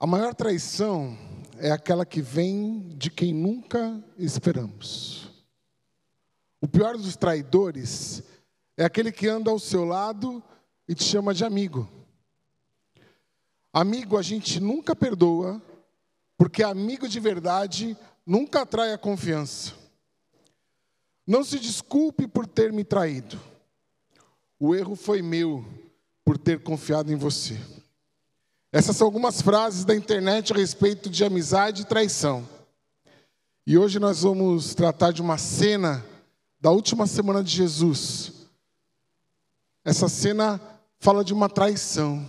A maior traição é aquela que vem de quem nunca esperamos. O pior dos traidores é aquele que anda ao seu lado e te chama de amigo. Amigo a gente nunca perdoa, porque amigo de verdade nunca atrai a confiança. Não se desculpe por ter me traído. O erro foi meu por ter confiado em você. Essas são algumas frases da internet a respeito de amizade e traição. E hoje nós vamos tratar de uma cena da última semana de Jesus. Essa cena fala de uma traição.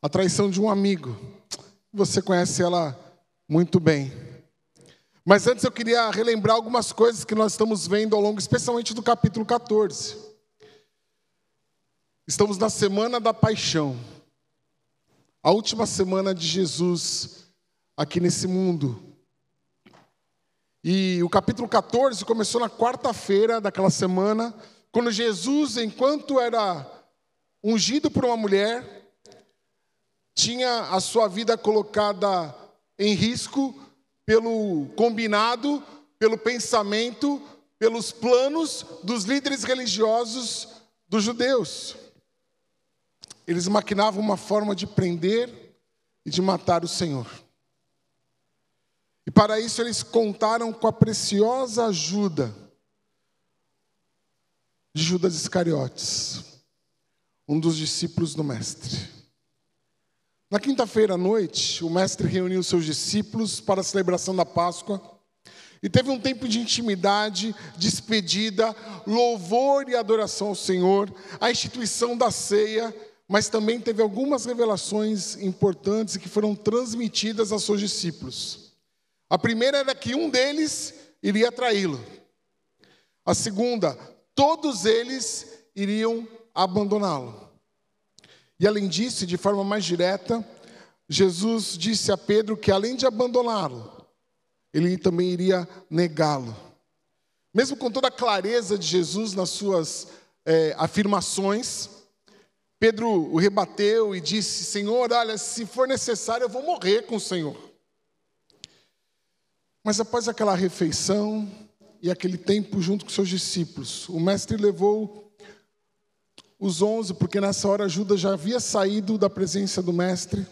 A traição de um amigo. Você conhece ela muito bem. Mas antes eu queria relembrar algumas coisas que nós estamos vendo ao longo, especialmente do capítulo 14. Estamos na semana da paixão a última semana de Jesus aqui nesse mundo. E o capítulo 14 começou na quarta-feira daquela semana, quando Jesus, enquanto era ungido por uma mulher, tinha a sua vida colocada em risco pelo combinado, pelo pensamento, pelos planos dos líderes religiosos dos judeus. Eles maquinavam uma forma de prender e de matar o Senhor. E para isso eles contaram com a preciosa ajuda de Judas Iscariotes, um dos discípulos do Mestre. Na quinta-feira à noite, o Mestre reuniu seus discípulos para a celebração da Páscoa e teve um tempo de intimidade, despedida, louvor e adoração ao Senhor, a instituição da ceia mas também teve algumas revelações importantes que foram transmitidas aos seus discípulos. A primeira era que um deles iria traí-lo. A segunda, todos eles iriam abandoná-lo. E além disso, de forma mais direta, Jesus disse a Pedro que além de abandoná-lo, ele também iria negá-lo. Mesmo com toda a clareza de Jesus nas suas é, afirmações, Pedro o rebateu e disse: Senhor, olha, se for necessário, eu vou morrer com o Senhor. Mas após aquela refeição e aquele tempo junto com seus discípulos, o mestre levou os onze, porque nessa hora Judas já havia saído da presença do mestre,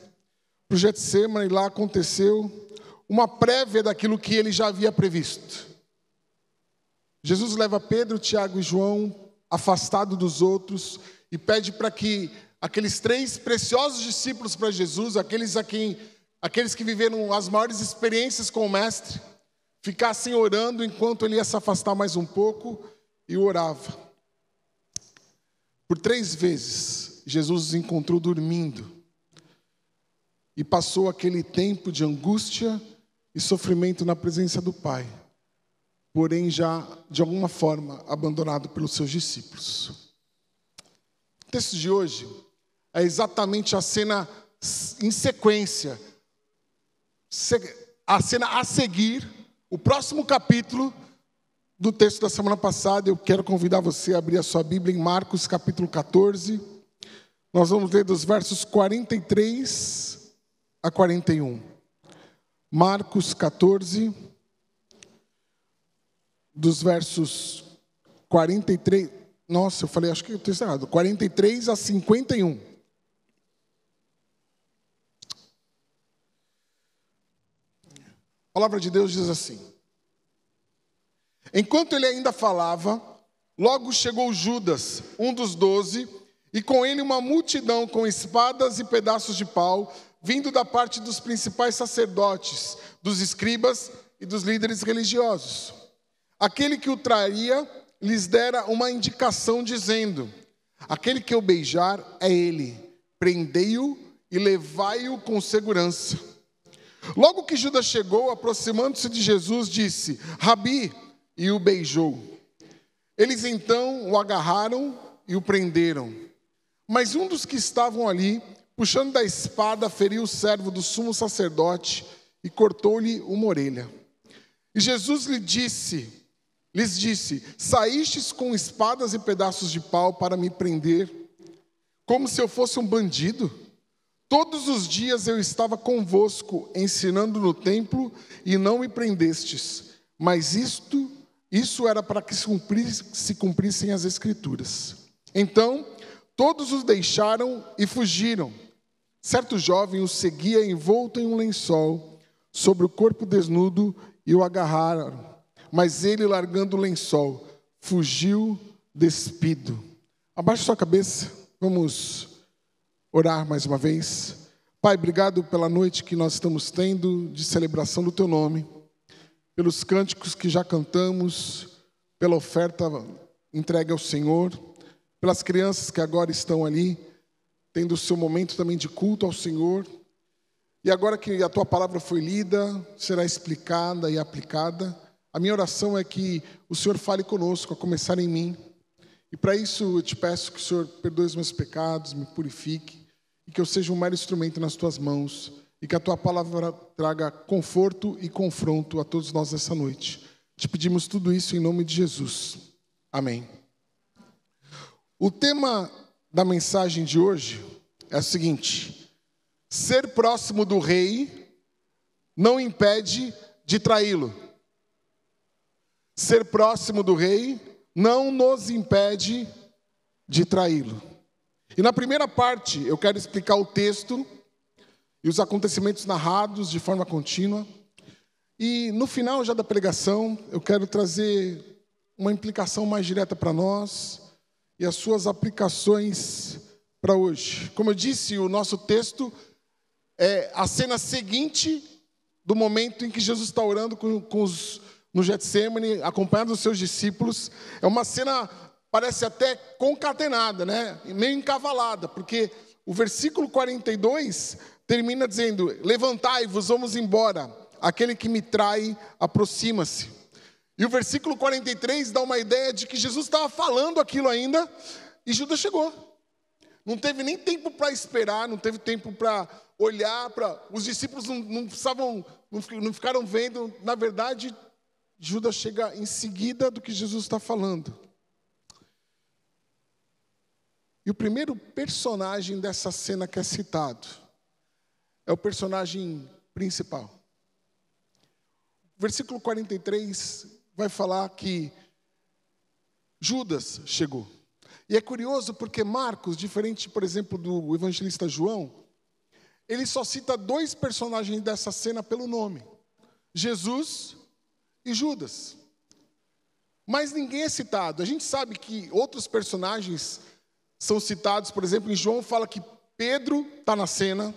para o Getsemane, e lá aconteceu uma prévia daquilo que ele já havia previsto. Jesus leva Pedro, Tiago e João afastado dos outros e pede para que aqueles três preciosos discípulos para Jesus, aqueles a quem, aqueles que viveram as maiores experiências com o mestre, ficassem orando enquanto ele ia se afastar mais um pouco e orava. Por três vezes, Jesus os encontrou dormindo e passou aquele tempo de angústia e sofrimento na presença do Pai, porém já de alguma forma abandonado pelos seus discípulos texto de hoje é exatamente a cena em sequência, a cena a seguir, o próximo capítulo do texto da semana passada. Eu quero convidar você a abrir a sua Bíblia em Marcos capítulo 14. Nós vamos ler dos versos 43 a 41. Marcos 14, dos versos 43. Nossa, eu falei, acho que eu estou errado. 43 a 51. A palavra de Deus diz assim: Enquanto ele ainda falava, logo chegou Judas, um dos doze, e com ele uma multidão com espadas e pedaços de pau, vindo da parte dos principais sacerdotes, dos escribas e dos líderes religiosos. Aquele que o traria lhes dera uma indicação, dizendo: Aquele que eu beijar é ele, prendei-o e levai-o com segurança. Logo que Judas chegou, aproximando-se de Jesus, disse: Rabi, e o beijou. Eles então o agarraram e o prenderam. Mas um dos que estavam ali, puxando da espada, feriu o servo do sumo sacerdote e cortou-lhe uma orelha. E Jesus lhe disse: lhes disse: Saístes com espadas e pedaços de pau para me prender, como se eu fosse um bandido? Todos os dias eu estava convosco, ensinando no templo, e não me prendestes. Mas isto, isso era para que se, cumprisse, se cumprissem as escrituras. Então, todos os deixaram e fugiram. Certo jovem o seguia envolto em um lençol, sobre o corpo desnudo, e o agarraram. Mas ele, largando o lençol, fugiu despido. Abaixe sua cabeça, vamos orar mais uma vez. Pai, obrigado pela noite que nós estamos tendo de celebração do Teu nome, pelos cânticos que já cantamos, pela oferta entregue ao Senhor, pelas crianças que agora estão ali, tendo o seu momento também de culto ao Senhor. E agora que a Tua palavra foi lida, será explicada e aplicada, a minha oração é que o Senhor fale conosco, a começar em mim. E para isso eu te peço que o Senhor perdoe os meus pecados, me purifique e que eu seja um mero instrumento nas tuas mãos e que a tua palavra traga conforto e confronto a todos nós essa noite. Te pedimos tudo isso em nome de Jesus. Amém. O tema da mensagem de hoje é o seguinte: ser próximo do rei não impede de traí-lo. Ser próximo do rei não nos impede de traí-lo. E na primeira parte, eu quero explicar o texto e os acontecimentos narrados de forma contínua. E no final já da pregação, eu quero trazer uma implicação mais direta para nós e as suas aplicações para hoje. Como eu disse, o nosso texto é a cena seguinte do momento em que Jesus está orando com, com os, no Getsemane, acompanhado dos seus discípulos. É uma cena parece até concatenada, né? meio encavalada, porque o versículo 42 termina dizendo: Levantai-vos, vamos embora, aquele que me trai aproxima-se. E o versículo 43 dá uma ideia de que Jesus estava falando aquilo ainda e Judas chegou. Não teve nem tempo para esperar, não teve tempo para olhar para. Os discípulos não, não precisavam, não ficaram vendo. Na verdade, Judas chega em seguida do que Jesus está falando. E o primeiro personagem dessa cena que é citado é o personagem principal. Versículo 43 vai falar que Judas chegou. E é curioso porque Marcos, diferente, por exemplo, do evangelista João, ele só cita dois personagens dessa cena pelo nome: Jesus e Judas. Mas ninguém é citado. A gente sabe que outros personagens são citados, por exemplo, em João fala que Pedro está na cena,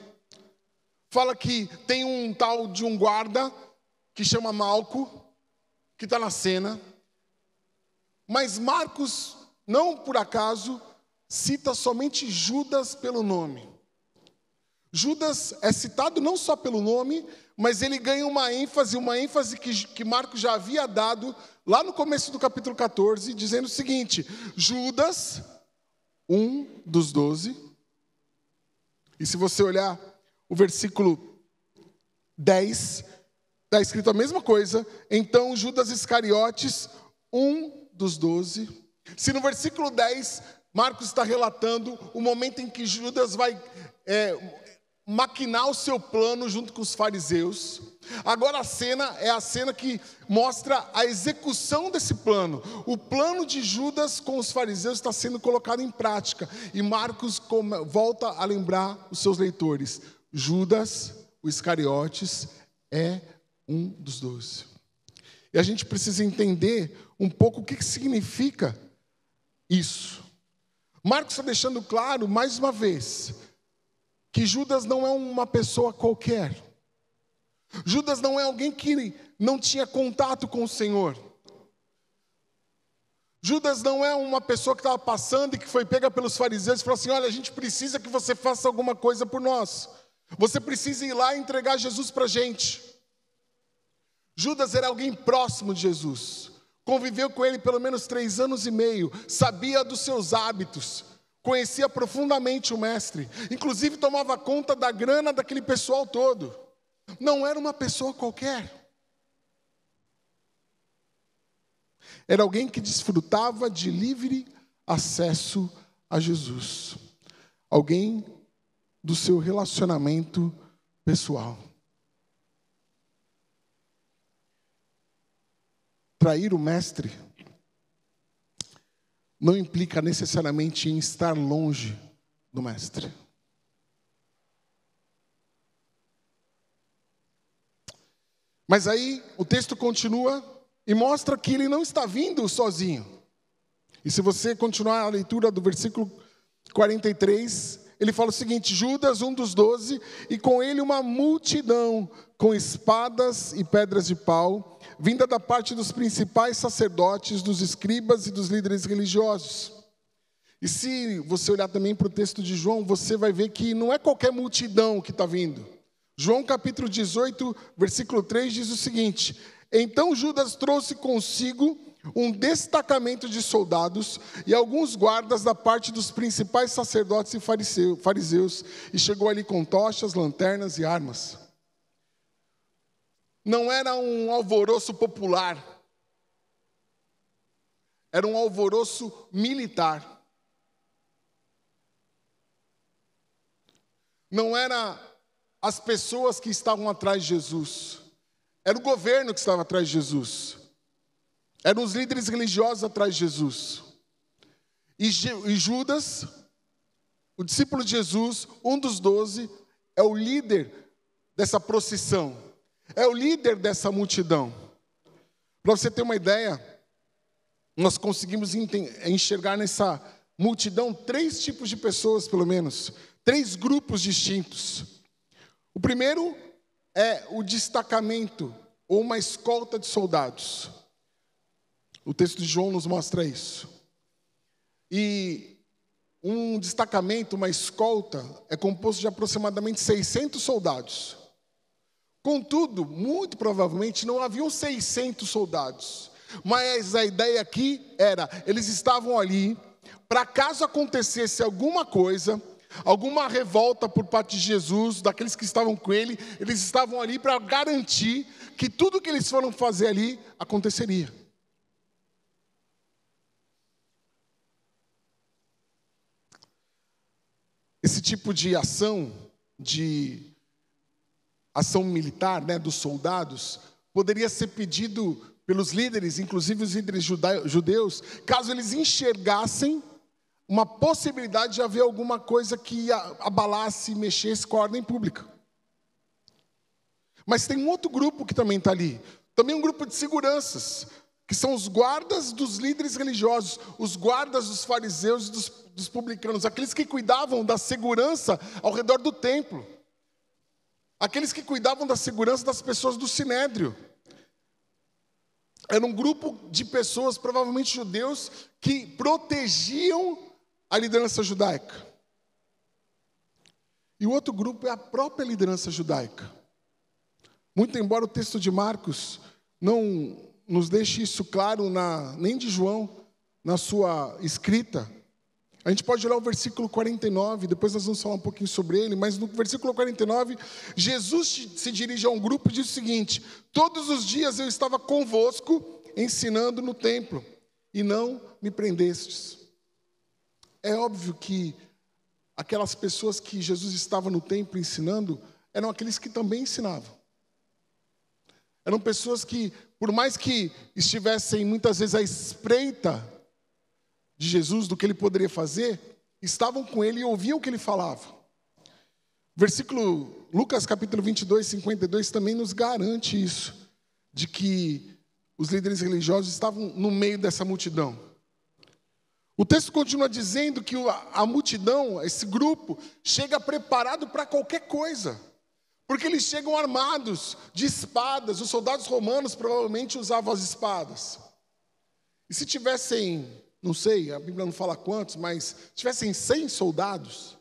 fala que tem um tal de um guarda que chama Malco, que está na cena, mas Marcos, não por acaso, cita somente Judas pelo nome. Judas é citado não só pelo nome, mas ele ganha uma ênfase, uma ênfase que, que Marcos já havia dado lá no começo do capítulo 14, dizendo o seguinte: Judas um dos doze. E se você olhar o versículo 10, está escrito a mesma coisa. Então Judas Iscariotes, um dos doze. Se no versículo 10, Marcos está relatando o momento em que Judas vai é, maquinar o seu plano junto com os fariseus. Agora a cena é a cena que mostra a execução desse plano. O plano de Judas com os fariseus está sendo colocado em prática. E Marcos volta a lembrar os seus leitores: Judas, o Iscariotes, é um dos doze. E a gente precisa entender um pouco o que significa isso. Marcos está deixando claro, mais uma vez, que Judas não é uma pessoa qualquer. Judas não é alguém que não tinha contato com o Senhor. Judas não é uma pessoa que estava passando e que foi pega pelos fariseus e falou assim: Olha, a gente precisa que você faça alguma coisa por nós. Você precisa ir lá e entregar Jesus para a gente. Judas era alguém próximo de Jesus, conviveu com ele pelo menos três anos e meio, sabia dos seus hábitos, conhecia profundamente o mestre, inclusive tomava conta da grana daquele pessoal todo. Não era uma pessoa qualquer. Era alguém que desfrutava de livre acesso a Jesus. Alguém do seu relacionamento pessoal. Trair o mestre não implica necessariamente em estar longe do mestre. Mas aí o texto continua e mostra que ele não está vindo sozinho. E se você continuar a leitura do versículo 43, ele fala o seguinte: Judas, um dos doze, e com ele uma multidão com espadas e pedras de pau, vinda da parte dos principais sacerdotes, dos escribas e dos líderes religiosos. E se você olhar também para o texto de João, você vai ver que não é qualquer multidão que está vindo. João capítulo 18, versículo 3 diz o seguinte: Então Judas trouxe consigo um destacamento de soldados e alguns guardas da parte dos principais sacerdotes e fariseus, e chegou ali com tochas, lanternas e armas. Não era um alvoroço popular, era um alvoroço militar. Não era as pessoas que estavam atrás de Jesus, era o governo que estava atrás de Jesus. Eram os líderes religiosos atrás de Jesus. E, Judas, o discípulo de Jesus, um dos doze, é o líder dessa procissão, é o líder dessa multidão. Para você ter uma ideia, nós conseguimos enxergar nessa multidão três tipos de pessoas, pelo menos, três grupos distintos. O primeiro é o destacamento ou uma escolta de soldados. O texto de João nos mostra isso. E um destacamento, uma escolta, é composto de aproximadamente 600 soldados. Contudo, muito provavelmente não haviam 600 soldados. Mas a ideia aqui era: eles estavam ali para caso acontecesse alguma coisa, alguma revolta por parte de Jesus, daqueles que estavam com ele, eles estavam ali para garantir que tudo que eles foram fazer ali aconteceria. Esse tipo de ação, de ação militar, né, dos soldados, poderia ser pedido pelos líderes, inclusive os líderes judeus, caso eles enxergassem uma possibilidade de haver alguma coisa que abalasse, mexesse com a ordem pública. Mas tem um outro grupo que também está ali, também um grupo de seguranças, que são os guardas dos líderes religiosos, os guardas dos fariseus e dos, dos publicanos, aqueles que cuidavam da segurança ao redor do templo, aqueles que cuidavam da segurança das pessoas do sinédrio. Era um grupo de pessoas, provavelmente judeus, que protegiam a liderança judaica. E o outro grupo é a própria liderança judaica. Muito embora o texto de Marcos não nos deixe isso claro, na, nem de João, na sua escrita. A gente pode olhar o versículo 49, depois nós vamos falar um pouquinho sobre ele, mas no versículo 49, Jesus se dirige a um grupo e diz o seguinte: Todos os dias eu estava convosco ensinando no templo, e não me prendestes. É óbvio que aquelas pessoas que Jesus estava no templo ensinando eram aqueles que também ensinavam. Eram pessoas que, por mais que estivessem muitas vezes à espreita de Jesus, do que ele poderia fazer, estavam com ele e ouviam o que ele falava. Versículo Lucas capítulo 22, 52 também nos garante isso, de que os líderes religiosos estavam no meio dessa multidão. O texto continua dizendo que a multidão, esse grupo, chega preparado para qualquer coisa. Porque eles chegam armados de espadas. Os soldados romanos provavelmente usavam as espadas. E se tivessem, não sei, a Bíblia não fala quantos, mas tivessem 100 soldados,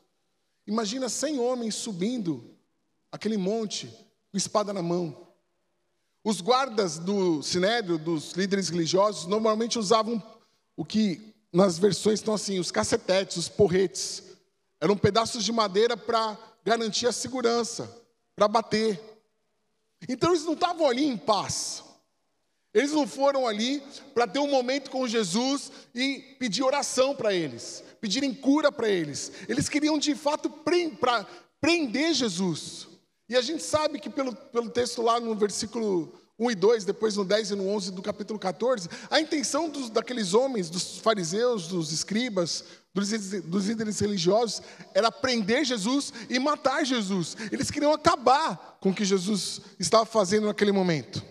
imagina 100 homens subindo aquele monte com espada na mão. Os guardas do sinédrio, dos líderes religiosos, normalmente usavam o que nas versões estão assim, os cacetetes, os porretes. Eram pedaços de madeira para garantir a segurança para bater. Então eles não estavam ali em paz. Eles não foram ali para ter um momento com Jesus e pedir oração para eles, pedirem cura para eles. Eles queriam de fato prender Jesus. E a gente sabe que pelo, pelo texto lá no versículo 1 e 2, depois no 10 e no 11 do capítulo 14, a intenção dos, daqueles homens, dos fariseus, dos escribas, dos, dos líderes religiosos, era prender Jesus e matar Jesus. Eles queriam acabar com o que Jesus estava fazendo naquele momento.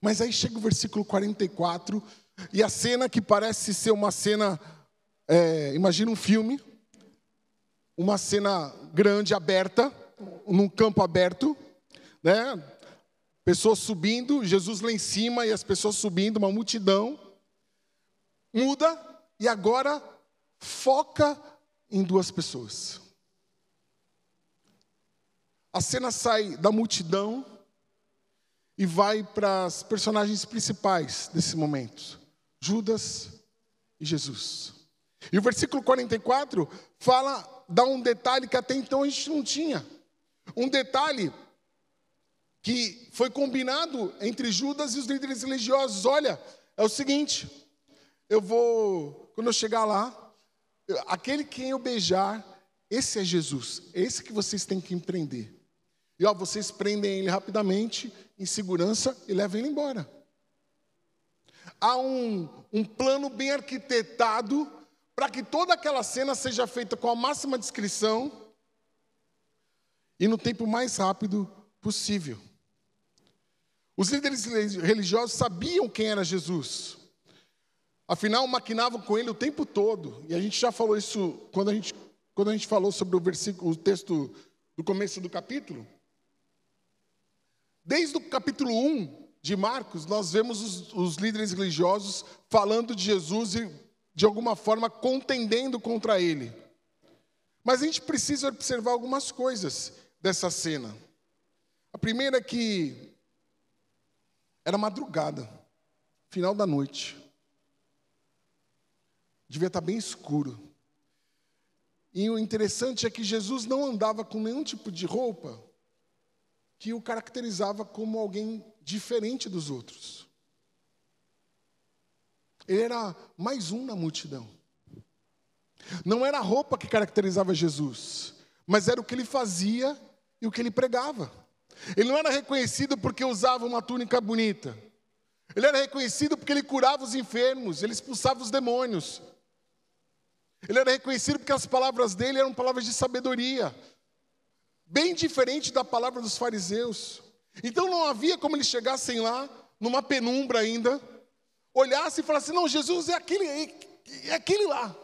Mas aí chega o versículo 44, e a cena que parece ser uma cena, é, imagina um filme, uma cena grande, aberta, num campo aberto, né? Pessoas subindo, Jesus lá em cima e as pessoas subindo, uma multidão. Muda e agora foca em duas pessoas. A cena sai da multidão e vai para as personagens principais desse momento: Judas e Jesus. E o versículo 44 fala dá um detalhe que até então a gente não tinha. Um detalhe que foi combinado entre Judas e os líderes religiosos. Olha, é o seguinte: eu vou, quando eu chegar lá, aquele quem eu beijar, esse é Jesus, esse que vocês têm que empreender. E ó, vocês prendem ele rapidamente, em segurança, e levam ele embora. Há um, um plano bem arquitetado para que toda aquela cena seja feita com a máxima descrição e no tempo mais rápido possível. Os líderes religiosos sabiam quem era Jesus. Afinal, maquinavam com ele o tempo todo. E a gente já falou isso quando a gente, quando a gente falou sobre o versículo, o texto do começo do capítulo. Desde o capítulo 1 de Marcos, nós vemos os, os líderes religiosos falando de Jesus e de alguma forma contendendo contra ele. Mas a gente precisa observar algumas coisas dessa cena. A primeira é que era madrugada, final da noite. Devia estar bem escuro. E o interessante é que Jesus não andava com nenhum tipo de roupa que o caracterizava como alguém diferente dos outros. Ele era mais um na multidão. Não era a roupa que caracterizava Jesus, mas era o que ele fazia e o que ele pregava. Ele não era reconhecido porque usava uma túnica bonita. Ele era reconhecido porque ele curava os enfermos, ele expulsava os demônios. Ele era reconhecido porque as palavras dele eram palavras de sabedoria, bem diferente da palavra dos fariseus. Então não havia como eles chegassem lá, numa penumbra ainda, olhasse e falasse: não, Jesus é aquele, é aquele lá.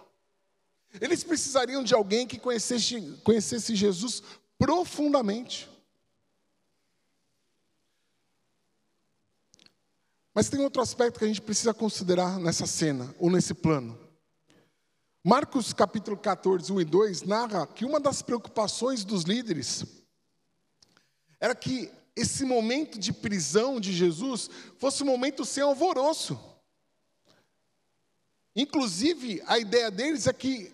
Eles precisariam de alguém que conhecesse, conhecesse Jesus profundamente. Mas tem outro aspecto que a gente precisa considerar nessa cena, ou nesse plano. Marcos capítulo 14, 1 e 2 narra que uma das preocupações dos líderes era que esse momento de prisão de Jesus fosse um momento sem alvoroço. Inclusive, a ideia deles é que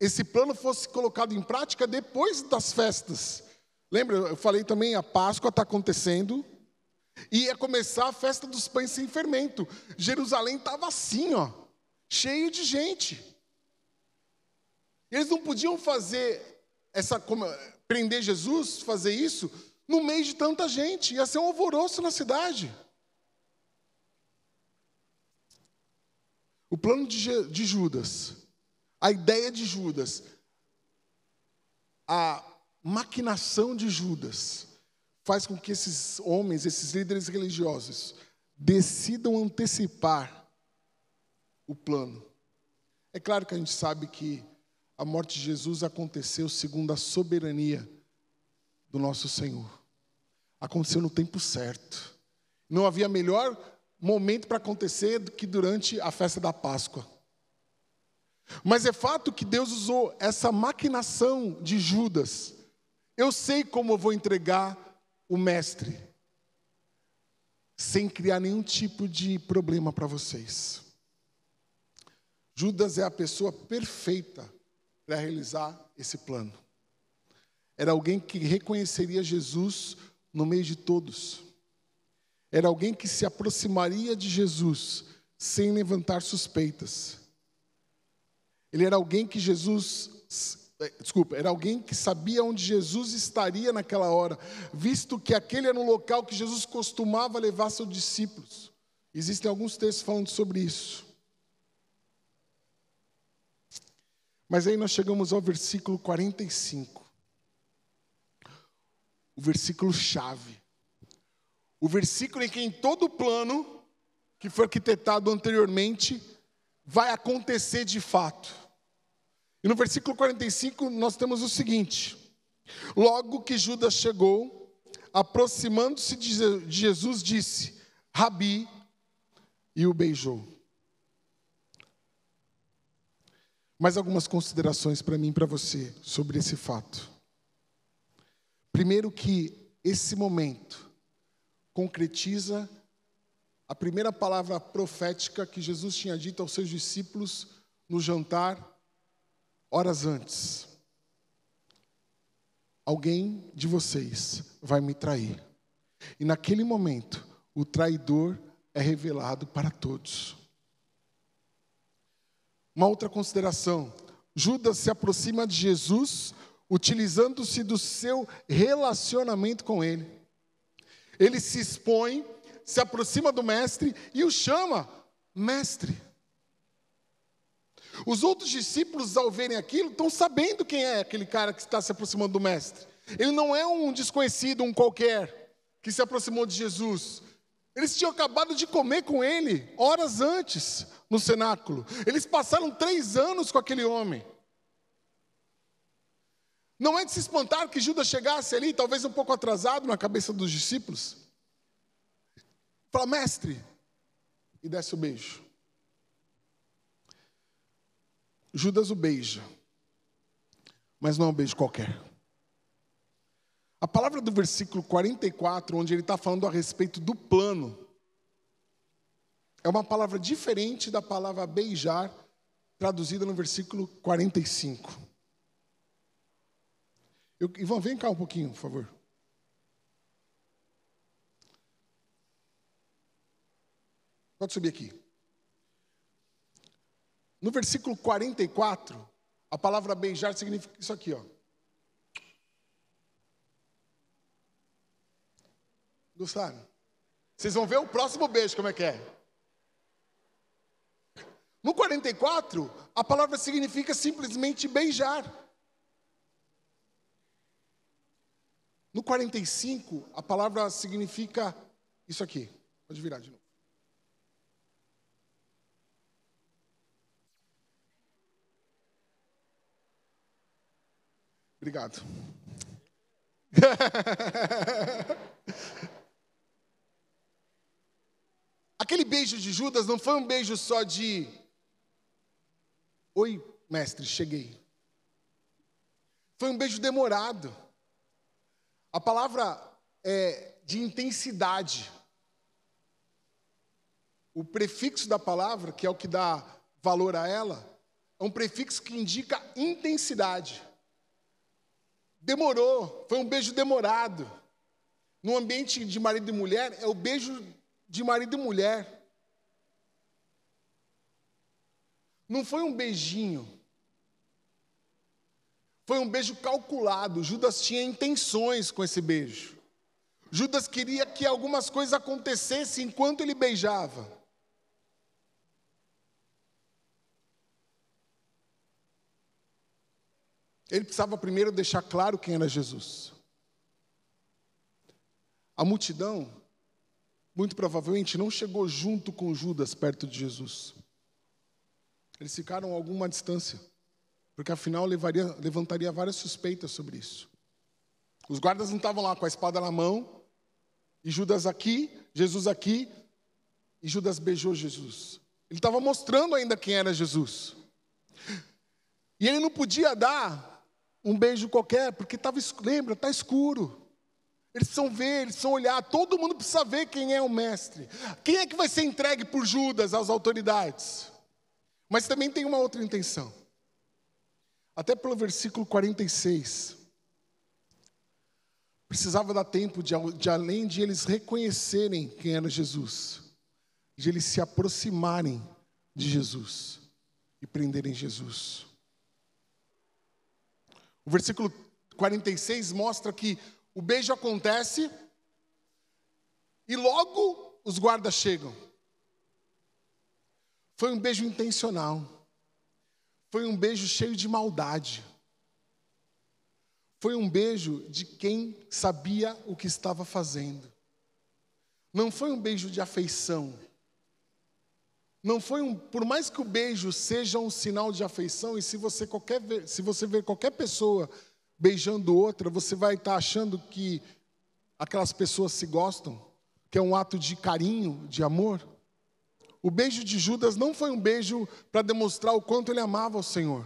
esse plano fosse colocado em prática depois das festas. Lembra, eu falei também, a Páscoa está acontecendo, e ia começar a festa dos pães sem fermento. Jerusalém estava assim, ó, cheio de gente. Eles não podiam fazer essa prender Jesus, fazer isso no meio de tanta gente. Ia ser um alvoroço na cidade. O plano de, de Judas, a ideia de Judas, a maquinação de Judas, faz com que esses homens, esses líderes religiosos, decidam antecipar o plano. É claro que a gente sabe que a morte de Jesus aconteceu segundo a soberania do nosso Senhor. Aconteceu no tempo certo. Não havia melhor momento para acontecer do que durante a festa da Páscoa. Mas é fato que Deus usou essa maquinação de Judas. Eu sei como eu vou entregar o mestre, sem criar nenhum tipo de problema para vocês. Judas é a pessoa perfeita para realizar esse plano. Era alguém que reconheceria Jesus no meio de todos. Era alguém que se aproximaria de Jesus sem levantar suspeitas. Ele era alguém que Jesus é, desculpa, era alguém que sabia onde Jesus estaria naquela hora, visto que aquele era um local que Jesus costumava levar seus discípulos. Existem alguns textos falando sobre isso. Mas aí nós chegamos ao versículo 45. O versículo chave. O versículo em que em todo o plano que foi arquitetado anteriormente vai acontecer de fato. E no versículo 45 nós temos o seguinte: Logo que Judas chegou, aproximando-se de Jesus, disse: Rabi, e o beijou. Mais algumas considerações para mim e para você sobre esse fato. Primeiro, que esse momento concretiza a primeira palavra profética que Jesus tinha dito aos seus discípulos no jantar horas antes, alguém de vocês vai me trair. E naquele momento, o traidor é revelado para todos. Uma outra consideração: Judas se aproxima de Jesus utilizando-se do seu relacionamento com ele. Ele se expõe, se aproxima do mestre e o chama mestre. Os outros discípulos, ao verem aquilo, estão sabendo quem é aquele cara que está se aproximando do Mestre. Ele não é um desconhecido, um qualquer, que se aproximou de Jesus. Eles tinham acabado de comer com ele, horas antes, no cenáculo. Eles passaram três anos com aquele homem. Não é de se espantar que Judas chegasse ali, talvez um pouco atrasado na cabeça dos discípulos. Fala, mestre, e desce o beijo. Judas o beija, mas não é um beijo qualquer. A palavra do versículo 44, onde ele está falando a respeito do plano, é uma palavra diferente da palavra beijar, traduzida no versículo 45. Eu, Ivan, vem cá um pouquinho, por favor. Pode subir aqui. No versículo 44, a palavra beijar significa isso aqui, ó. Gostaram? Vocês vão ver o próximo beijo como é que é. No 44, a palavra significa simplesmente beijar. No 45, a palavra significa isso aqui. Pode virar de novo. Obrigado. Aquele beijo de Judas não foi um beijo só de Oi, mestre, cheguei. Foi um beijo demorado. A palavra é de intensidade. O prefixo da palavra, que é o que dá valor a ela, é um prefixo que indica intensidade. Demorou, foi um beijo demorado. No ambiente de marido e mulher, é o beijo de marido e mulher. Não foi um beijinho. Foi um beijo calculado. Judas tinha intenções com esse beijo. Judas queria que algumas coisas acontecessem enquanto ele beijava. Ele precisava primeiro deixar claro quem era Jesus. A multidão, muito provavelmente, não chegou junto com Judas perto de Jesus. Eles ficaram a alguma distância, porque afinal levaria, levantaria várias suspeitas sobre isso. Os guardas não estavam lá com a espada na mão, e Judas aqui, Jesus aqui, e Judas beijou Jesus. Ele estava mostrando ainda quem era Jesus. E ele não podia dar um beijo qualquer, porque estava, lembra, está escuro. Eles precisam ver, eles precisam olhar, todo mundo precisa ver quem é o mestre. Quem é que vai ser entregue por Judas às autoridades? Mas também tem uma outra intenção. Até pelo versículo 46. Precisava dar tempo de, de além de eles reconhecerem quem era Jesus, de eles se aproximarem de Jesus. e prenderem Jesus. O versículo 46 mostra que o beijo acontece e logo os guardas chegam. Foi um beijo intencional. Foi um beijo cheio de maldade. Foi um beijo de quem sabia o que estava fazendo. Não foi um beijo de afeição. Não foi um, por mais que o beijo seja um sinal de afeição, e se você, qualquer, se você ver qualquer pessoa beijando outra, você vai estar achando que aquelas pessoas se gostam, que é um ato de carinho, de amor. O beijo de Judas não foi um beijo para demonstrar o quanto ele amava o Senhor.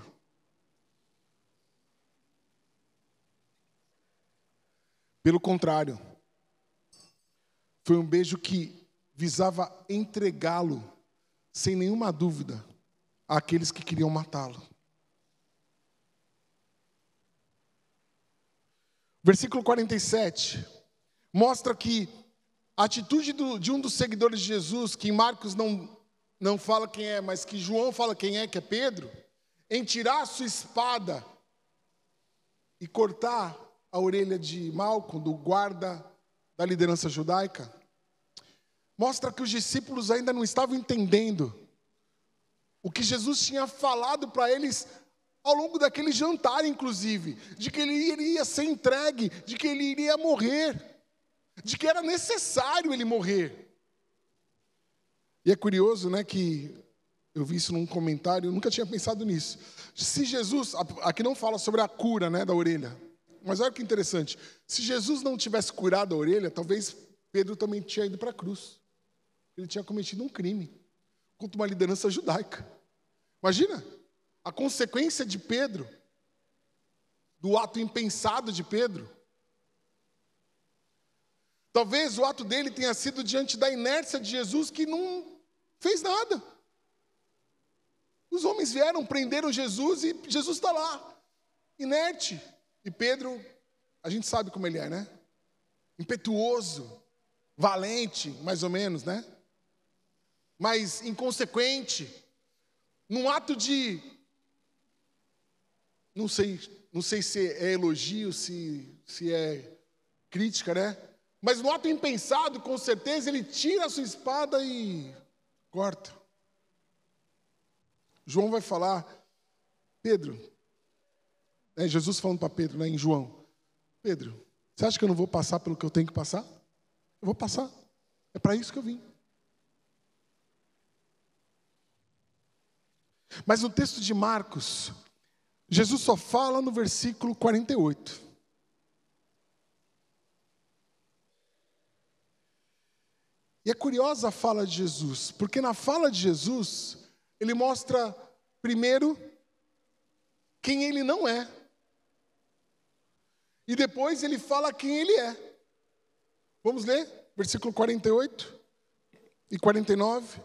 Pelo contrário, foi um beijo que visava entregá-lo sem nenhuma dúvida, àqueles que queriam matá-lo. Versículo 47 mostra que a atitude do, de um dos seguidores de Jesus, que Marcos não, não fala quem é, mas que João fala quem é, que é Pedro, em tirar a sua espada e cortar a orelha de Malco, do guarda da liderança judaica, mostra que os discípulos ainda não estavam entendendo o que Jesus tinha falado para eles ao longo daquele jantar, inclusive, de que ele iria ser entregue, de que ele iria morrer, de que era necessário ele morrer. E é curioso, né, que eu vi isso num comentário, eu nunca tinha pensado nisso. Se Jesus, aqui não fala sobre a cura, né, da orelha, mas olha que interessante. Se Jesus não tivesse curado a orelha, talvez Pedro também tinha ido para a cruz ele tinha cometido um crime contra uma liderança judaica. Imagina a consequência de Pedro, do ato impensado de Pedro. Talvez o ato dele tenha sido diante da inércia de Jesus que não fez nada. Os homens vieram, prenderam Jesus e Jesus está lá, inerte. E Pedro, a gente sabe como ele é, né? Impetuoso, valente, mais ou menos, né? mas inconsequente, num ato de não sei, não sei se é elogio, se, se é crítica, né? Mas no ato impensado, com certeza, ele tira a sua espada e corta. João vai falar, Pedro, né, Jesus falando para Pedro, né, em João, Pedro, você acha que eu não vou passar pelo que eu tenho que passar? Eu vou passar. É para isso que eu vim. Mas no texto de Marcos, Jesus só fala no versículo 48. E é curiosa a fala de Jesus, porque na fala de Jesus, ele mostra, primeiro, quem ele não é, e depois ele fala quem ele é. Vamos ler, versículo 48 e 49.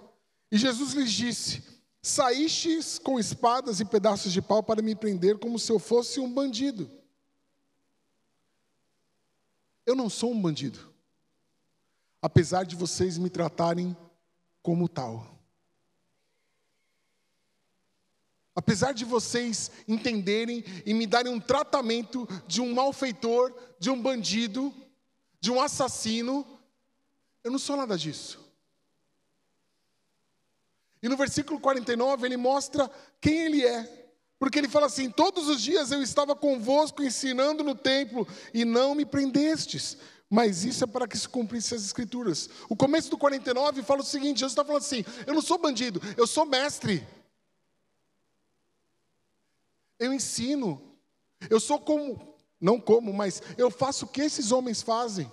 E Jesus lhes disse: Saístes com espadas e pedaços de pau para me prender como se eu fosse um bandido. Eu não sou um bandido, apesar de vocês me tratarem como tal. Apesar de vocês entenderem e me darem um tratamento de um malfeitor, de um bandido, de um assassino, eu não sou nada disso. E no versículo 49 ele mostra quem ele é. Porque ele fala assim: Todos os dias eu estava convosco ensinando no templo e não me prendestes. Mas isso é para que se cumprisse as escrituras. O começo do 49 fala o seguinte: Jesus está falando assim: Eu não sou bandido, eu sou mestre. Eu ensino. Eu sou como, não como, mas eu faço o que esses homens fazem.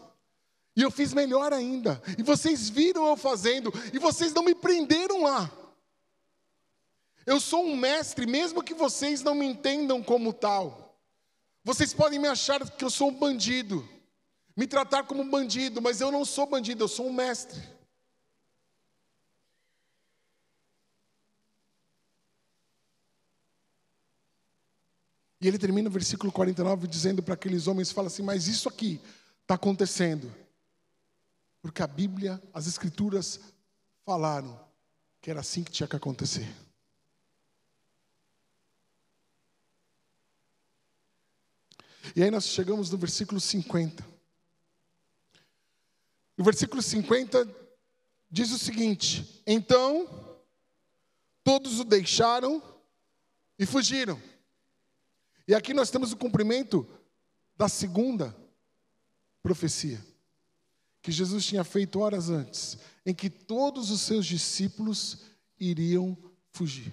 E eu fiz melhor ainda. E vocês viram eu fazendo. E vocês não me prenderam lá. Eu sou um mestre, mesmo que vocês não me entendam como tal. Vocês podem me achar que eu sou um bandido, me tratar como bandido, mas eu não sou bandido, eu sou um mestre. E ele termina o versículo 49 dizendo para aqueles homens, fala assim, mas isso aqui está acontecendo. Porque a Bíblia, as Escrituras falaram que era assim que tinha que acontecer. E aí nós chegamos no versículo 50. O versículo 50 diz o seguinte: Então todos o deixaram e fugiram. E aqui nós temos o cumprimento da segunda profecia que Jesus tinha feito horas antes, em que todos os seus discípulos iriam fugir.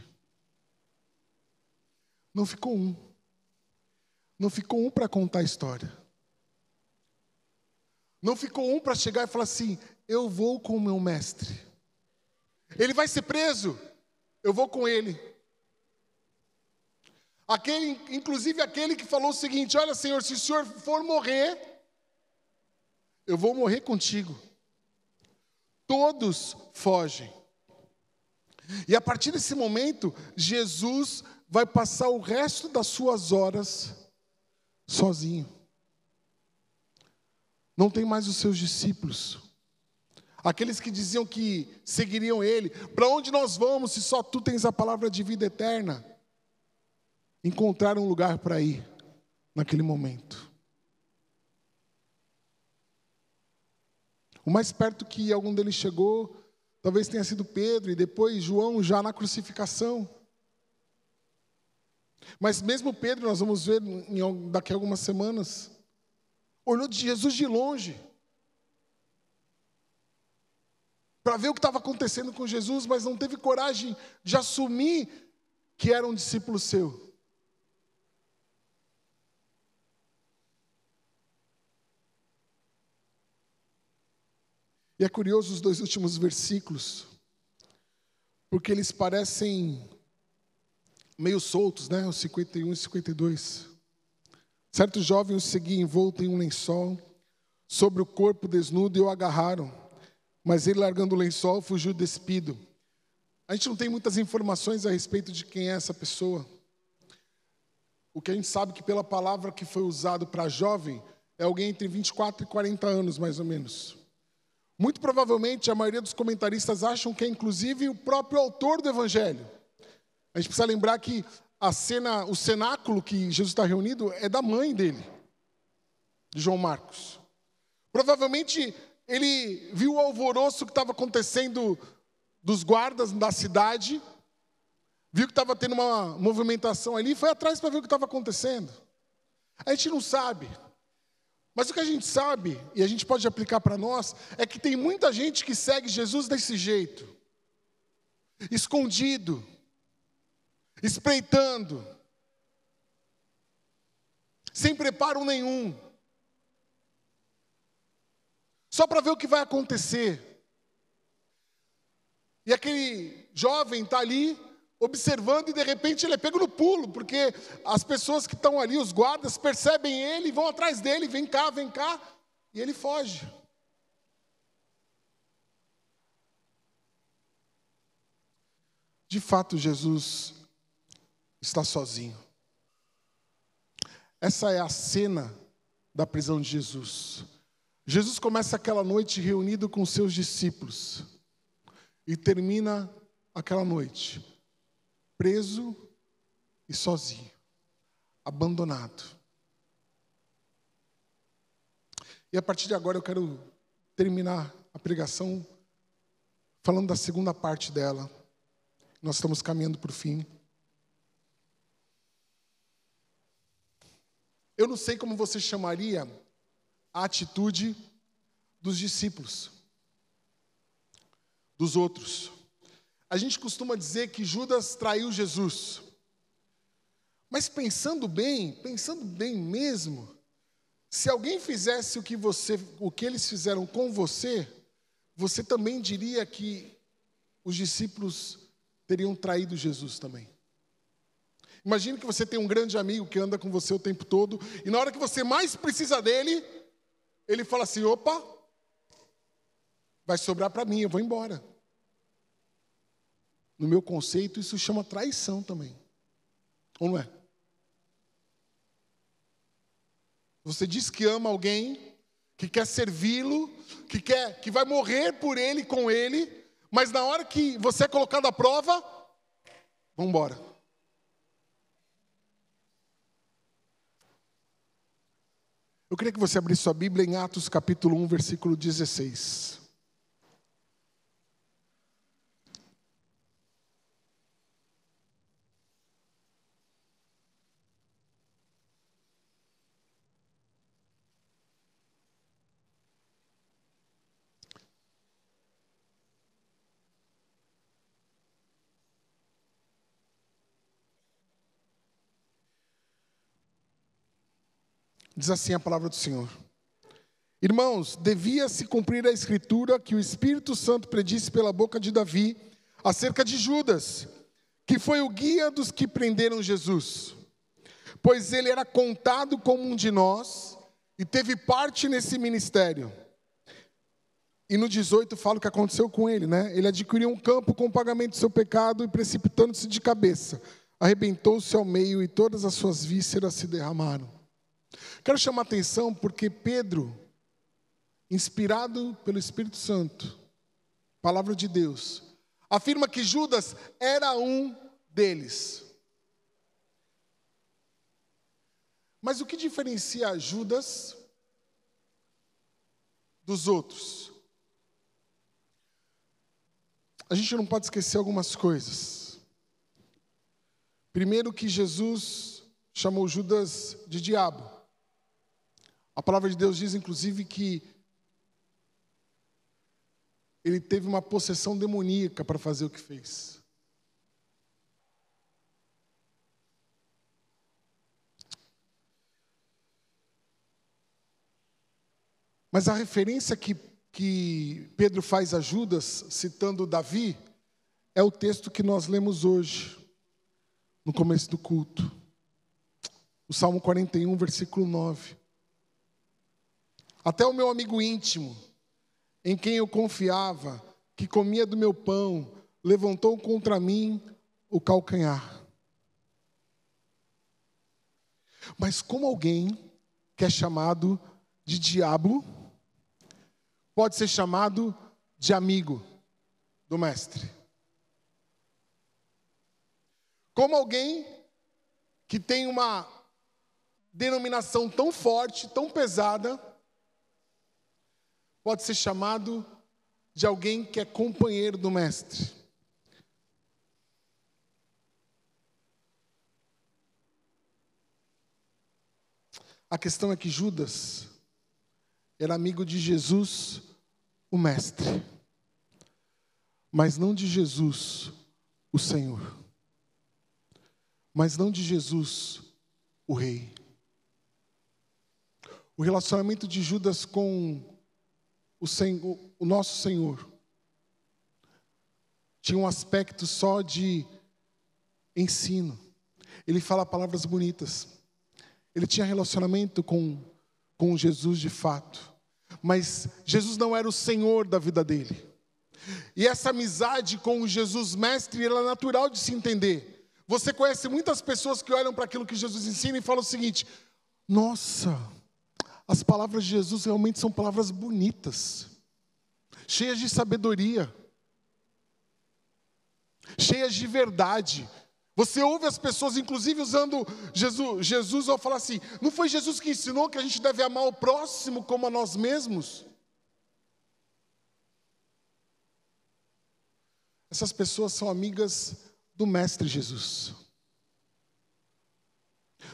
Não ficou um. Não ficou um para contar a história. Não ficou um para chegar e falar assim: eu vou com o meu mestre. Ele vai ser preso, eu vou com ele. Aquele, inclusive aquele que falou o seguinte: Olha, Senhor, se o Senhor for morrer, eu vou morrer contigo. Todos fogem. E a partir desse momento, Jesus vai passar o resto das suas horas sozinho. Não tem mais os seus discípulos. Aqueles que diziam que seguiriam ele. Para onde nós vamos se só tu tens a palavra de vida eterna? Encontrar um lugar para ir naquele momento. O mais perto que algum deles chegou, talvez tenha sido Pedro e depois João já na crucificação. Mas mesmo Pedro, nós vamos ver daqui a algumas semanas, olhou de Jesus de longe. Para ver o que estava acontecendo com Jesus, mas não teve coragem de assumir que era um discípulo seu. E é curioso os dois últimos versículos, porque eles parecem meio soltos, né? Os 51 e 52. Certo jovem o seguia envolto em um lençol, sobre o corpo desnudo e o agarraram, mas ele, largando o lençol, fugiu despido. A gente não tem muitas informações a respeito de quem é essa pessoa. O que a gente sabe que pela palavra que foi usado para jovem é alguém entre 24 e 40 anos, mais ou menos. Muito provavelmente a maioria dos comentaristas acham que é inclusive o próprio autor do evangelho. A gente precisa lembrar que a cena, o cenáculo que Jesus está reunido é da mãe dele, de João Marcos. Provavelmente ele viu o alvoroço que estava acontecendo dos guardas da cidade, viu que estava tendo uma movimentação ali e foi atrás para ver o que estava acontecendo. A gente não sabe. Mas o que a gente sabe, e a gente pode aplicar para nós, é que tem muita gente que segue Jesus desse jeito, escondido, espreitando, sem preparo nenhum, só para ver o que vai acontecer. E aquele jovem está ali observando e de repente ele é pego no pulo, porque as pessoas que estão ali, os guardas, percebem ele e vão atrás dele, vem cá, vem cá, e ele foge. De fato, Jesus está sozinho. Essa é a cena da prisão de Jesus. Jesus começa aquela noite reunido com seus discípulos e termina aquela noite preso e sozinho, abandonado. E a partir de agora eu quero terminar a pregação falando da segunda parte dela. Nós estamos caminhando para o fim. Eu não sei como você chamaria a atitude dos discípulos, dos outros. A gente costuma dizer que Judas traiu Jesus. Mas pensando bem, pensando bem mesmo, se alguém fizesse o que você, o que eles fizeram com você, você também diria que os discípulos teriam traído Jesus também. Imagine que você tem um grande amigo que anda com você o tempo todo, e na hora que você mais precisa dele, ele fala assim: opa, vai sobrar para mim, eu vou embora. No meu conceito, isso chama traição também. Ou não é? Você diz que ama alguém, que quer servi-lo, que quer, que vai morrer por ele, com ele, mas na hora que você é colocado à prova, vamos embora. Eu queria que você abrisse sua Bíblia em Atos capítulo 1, versículo 16. Diz assim a palavra do Senhor. Irmãos, devia se cumprir a escritura que o Espírito Santo predisse pela boca de Davi acerca de Judas, que foi o guia dos que prenderam Jesus. Pois ele era contado como um de nós e teve parte nesse ministério. E no 18 fala o que aconteceu com ele, né? Ele adquiriu um campo com o pagamento do seu pecado e precipitando-se de cabeça, arrebentou-se ao meio e todas as suas vísceras se derramaram. Quero chamar a atenção porque Pedro, inspirado pelo Espírito Santo, palavra de Deus, afirma que Judas era um deles. Mas o que diferencia Judas dos outros? A gente não pode esquecer algumas coisas. Primeiro, que Jesus chamou Judas de diabo. A palavra de Deus diz, inclusive, que ele teve uma possessão demoníaca para fazer o que fez. Mas a referência que, que Pedro faz a Judas, citando Davi, é o texto que nós lemos hoje, no começo do culto. O Salmo 41, versículo 9. Até o meu amigo íntimo, em quem eu confiava, que comia do meu pão, levantou contra mim o calcanhar. Mas como alguém que é chamado de diabo pode ser chamado de amigo do mestre? Como alguém que tem uma denominação tão forte, tão pesada, pode ser chamado de alguém que é companheiro do Mestre. A questão é que Judas era amigo de Jesus, o Mestre, mas não de Jesus, o Senhor, mas não de Jesus, o Rei. O relacionamento de Judas com o, Senhor, o nosso Senhor tinha um aspecto só de ensino. Ele fala palavras bonitas. Ele tinha relacionamento com, com Jesus de fato. Mas Jesus não era o Senhor da vida dele. E essa amizade com o Jesus Mestre ela é natural de se entender. Você conhece muitas pessoas que olham para aquilo que Jesus ensina e falam o seguinte: Nossa, as palavras de Jesus realmente são palavras bonitas, cheias de sabedoria, cheias de verdade. Você ouve as pessoas, inclusive usando Jesus, Jesus ao falar assim: não foi Jesus que ensinou que a gente deve amar o próximo como a nós mesmos? Essas pessoas são amigas do Mestre Jesus,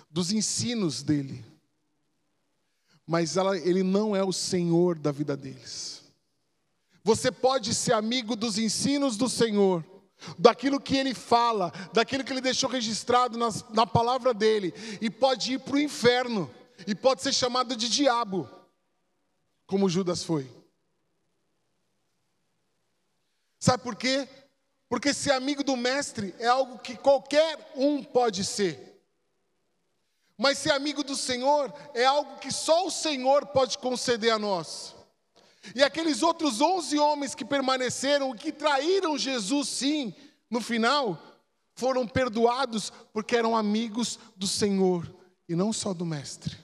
dos ensinos dele mas ela, ele não é o Senhor da vida deles. Você pode ser amigo dos ensinos do Senhor, daquilo que ele fala, daquilo que ele deixou registrado nas, na palavra dele, e pode ir para o inferno, e pode ser chamado de diabo, como Judas foi. Sabe por quê? Porque ser amigo do mestre é algo que qualquer um pode ser. Mas ser amigo do Senhor é algo que só o Senhor pode conceder a nós. E aqueles outros onze homens que permaneceram, que traíram Jesus, sim, no final, foram perdoados porque eram amigos do Senhor e não só do Mestre.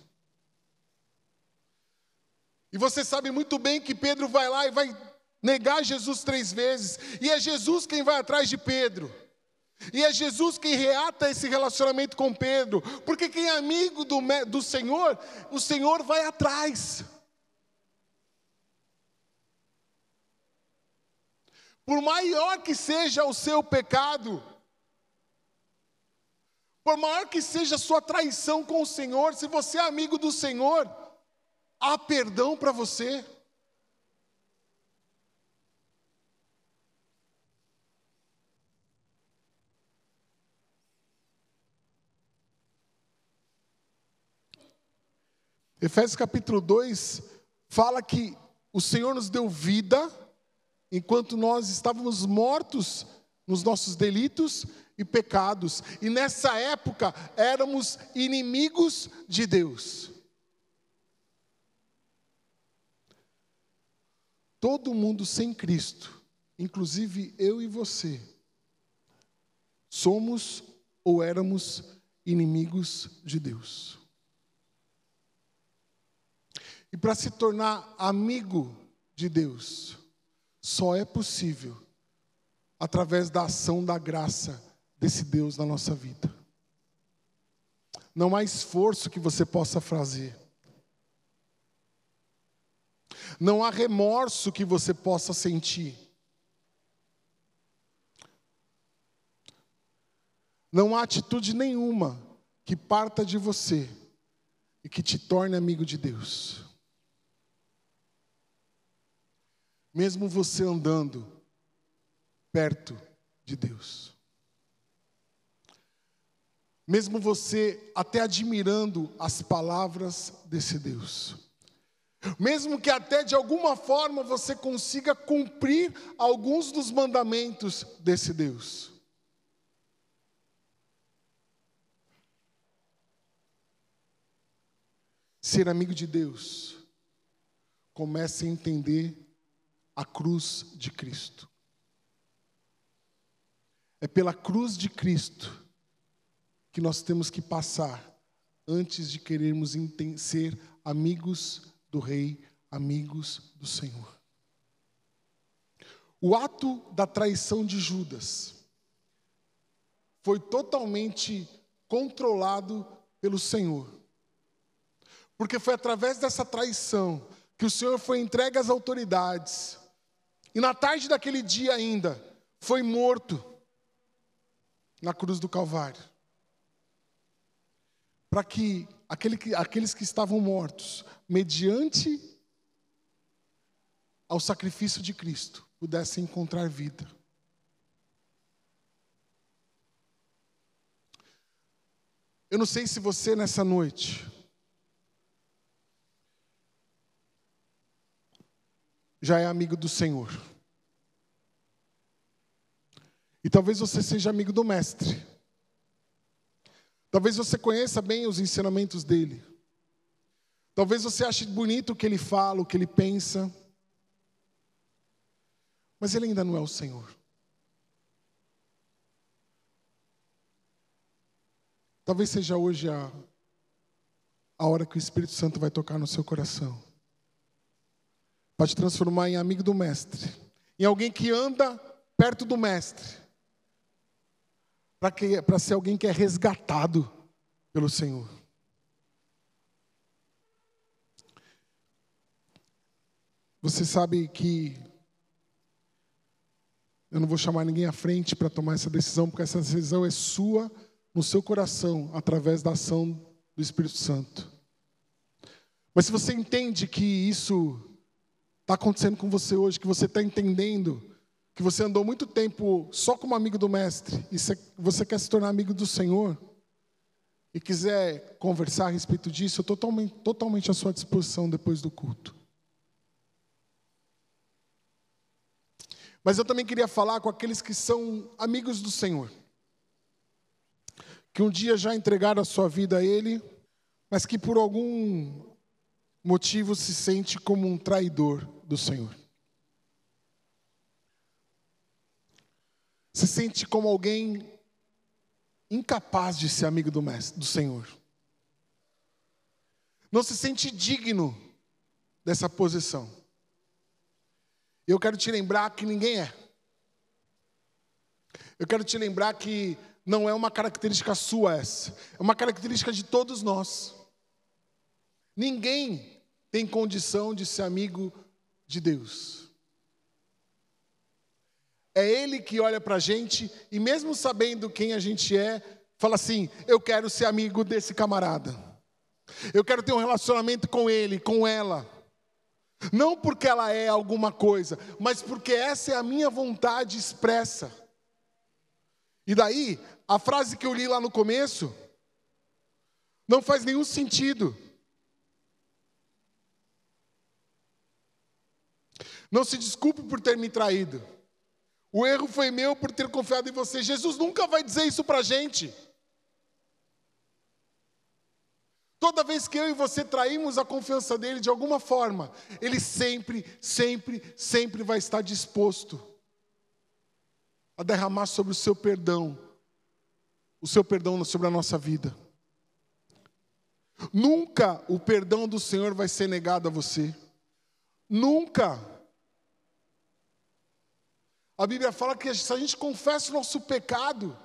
E você sabe muito bem que Pedro vai lá e vai negar Jesus três vezes, e é Jesus quem vai atrás de Pedro. E é Jesus quem reata esse relacionamento com Pedro, porque quem é amigo do, do Senhor, o Senhor vai atrás. Por maior que seja o seu pecado, por maior que seja a sua traição com o Senhor, se você é amigo do Senhor, há perdão para você. Efésios capítulo 2 fala que o Senhor nos deu vida enquanto nós estávamos mortos nos nossos delitos e pecados, e nessa época éramos inimigos de Deus. Todo mundo sem Cristo, inclusive eu e você, somos ou éramos inimigos de Deus. E para se tornar amigo de Deus, só é possível através da ação da graça desse Deus na nossa vida. Não há esforço que você possa fazer. Não há remorso que você possa sentir. Não há atitude nenhuma que parta de você e que te torne amigo de Deus. Mesmo você andando perto de Deus. Mesmo você até admirando as palavras desse Deus. Mesmo que até de alguma forma você consiga cumprir alguns dos mandamentos desse Deus. Ser amigo de Deus, comece a entender a cruz de Cristo. É pela cruz de Cristo que nós temos que passar antes de querermos ser amigos do Rei, amigos do Senhor. O ato da traição de Judas foi totalmente controlado pelo Senhor. Porque foi através dessa traição que o Senhor foi entregue às autoridades, e na tarde daquele dia ainda, foi morto na cruz do Calvário. Para que, aquele que aqueles que estavam mortos, mediante ao sacrifício de Cristo, pudessem encontrar vida. Eu não sei se você nessa noite já é amigo do Senhor. E talvez você seja amigo do Mestre. Talvez você conheça bem os ensinamentos dele. Talvez você ache bonito o que ele fala, o que ele pensa. Mas ele ainda não é o Senhor. Talvez seja hoje a, a hora que o Espírito Santo vai tocar no seu coração pode transformar em amigo do mestre, em alguém que anda perto do mestre, para ser alguém que é resgatado pelo Senhor. Você sabe que eu não vou chamar ninguém à frente para tomar essa decisão, porque essa decisão é sua no seu coração, através da ação do Espírito Santo. Mas se você entende que isso está acontecendo com você hoje, que você está entendendo, que você andou muito tempo só como amigo do Mestre, e você quer se tornar amigo do Senhor, e quiser conversar a respeito disso, eu estou totalmente, totalmente à sua disposição depois do culto. Mas eu também queria falar com aqueles que são amigos do Senhor, que um dia já entregaram a sua vida a Ele, mas que por algum motivo se sente como um traidor do Senhor. Se sente como alguém incapaz de ser amigo do mestre, do Senhor. Não se sente digno dessa posição. Eu quero te lembrar que ninguém é. Eu quero te lembrar que não é uma característica sua essa, é uma característica de todos nós. Ninguém tem condição de ser amigo de Deus. É Ele que olha para a gente e, mesmo sabendo quem a gente é, fala assim: Eu quero ser amigo desse camarada. Eu quero ter um relacionamento com ele, com ela. Não porque ela é alguma coisa, mas porque essa é a minha vontade expressa. E daí, a frase que eu li lá no começo não faz nenhum sentido. Não se desculpe por ter me traído. O erro foi meu por ter confiado em você. Jesus nunca vai dizer isso para a gente. Toda vez que eu e você traímos a confiança dele de alguma forma, ele sempre, sempre, sempre vai estar disposto a derramar sobre o seu perdão, o seu perdão sobre a nossa vida. Nunca o perdão do Senhor vai ser negado a você. Nunca. A Bíblia fala que se a gente confessa o nosso pecado,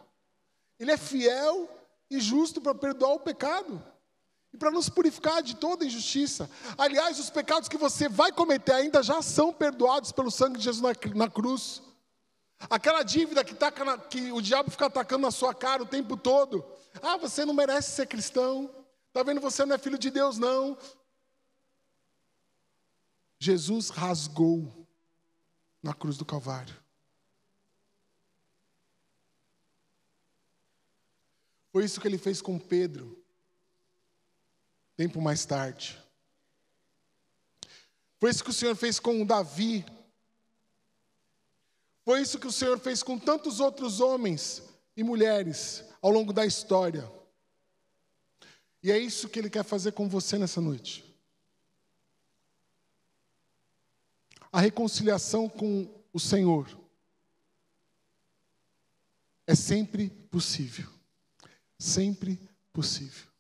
Ele é fiel e justo para perdoar o pecado e para nos purificar de toda injustiça. Aliás, os pecados que você vai cometer ainda já são perdoados pelo sangue de Jesus na, cruz. Aquela dívida que, taca na, que o diabo fica atacando na sua cara o tempo todo. Ah, você não merece ser cristão. Está vendo? Você não é filho de Deus, não. Jesus rasgou na cruz do Calvário. Foi isso que ele fez com Pedro tempo mais tarde. Foi isso que o Senhor fez com Davi. Foi isso que o Senhor fez com tantos outros homens e mulheres ao longo da história. E é isso que Ele quer fazer com você nessa noite. A reconciliação com o Senhor é sempre possível. Sempre possível.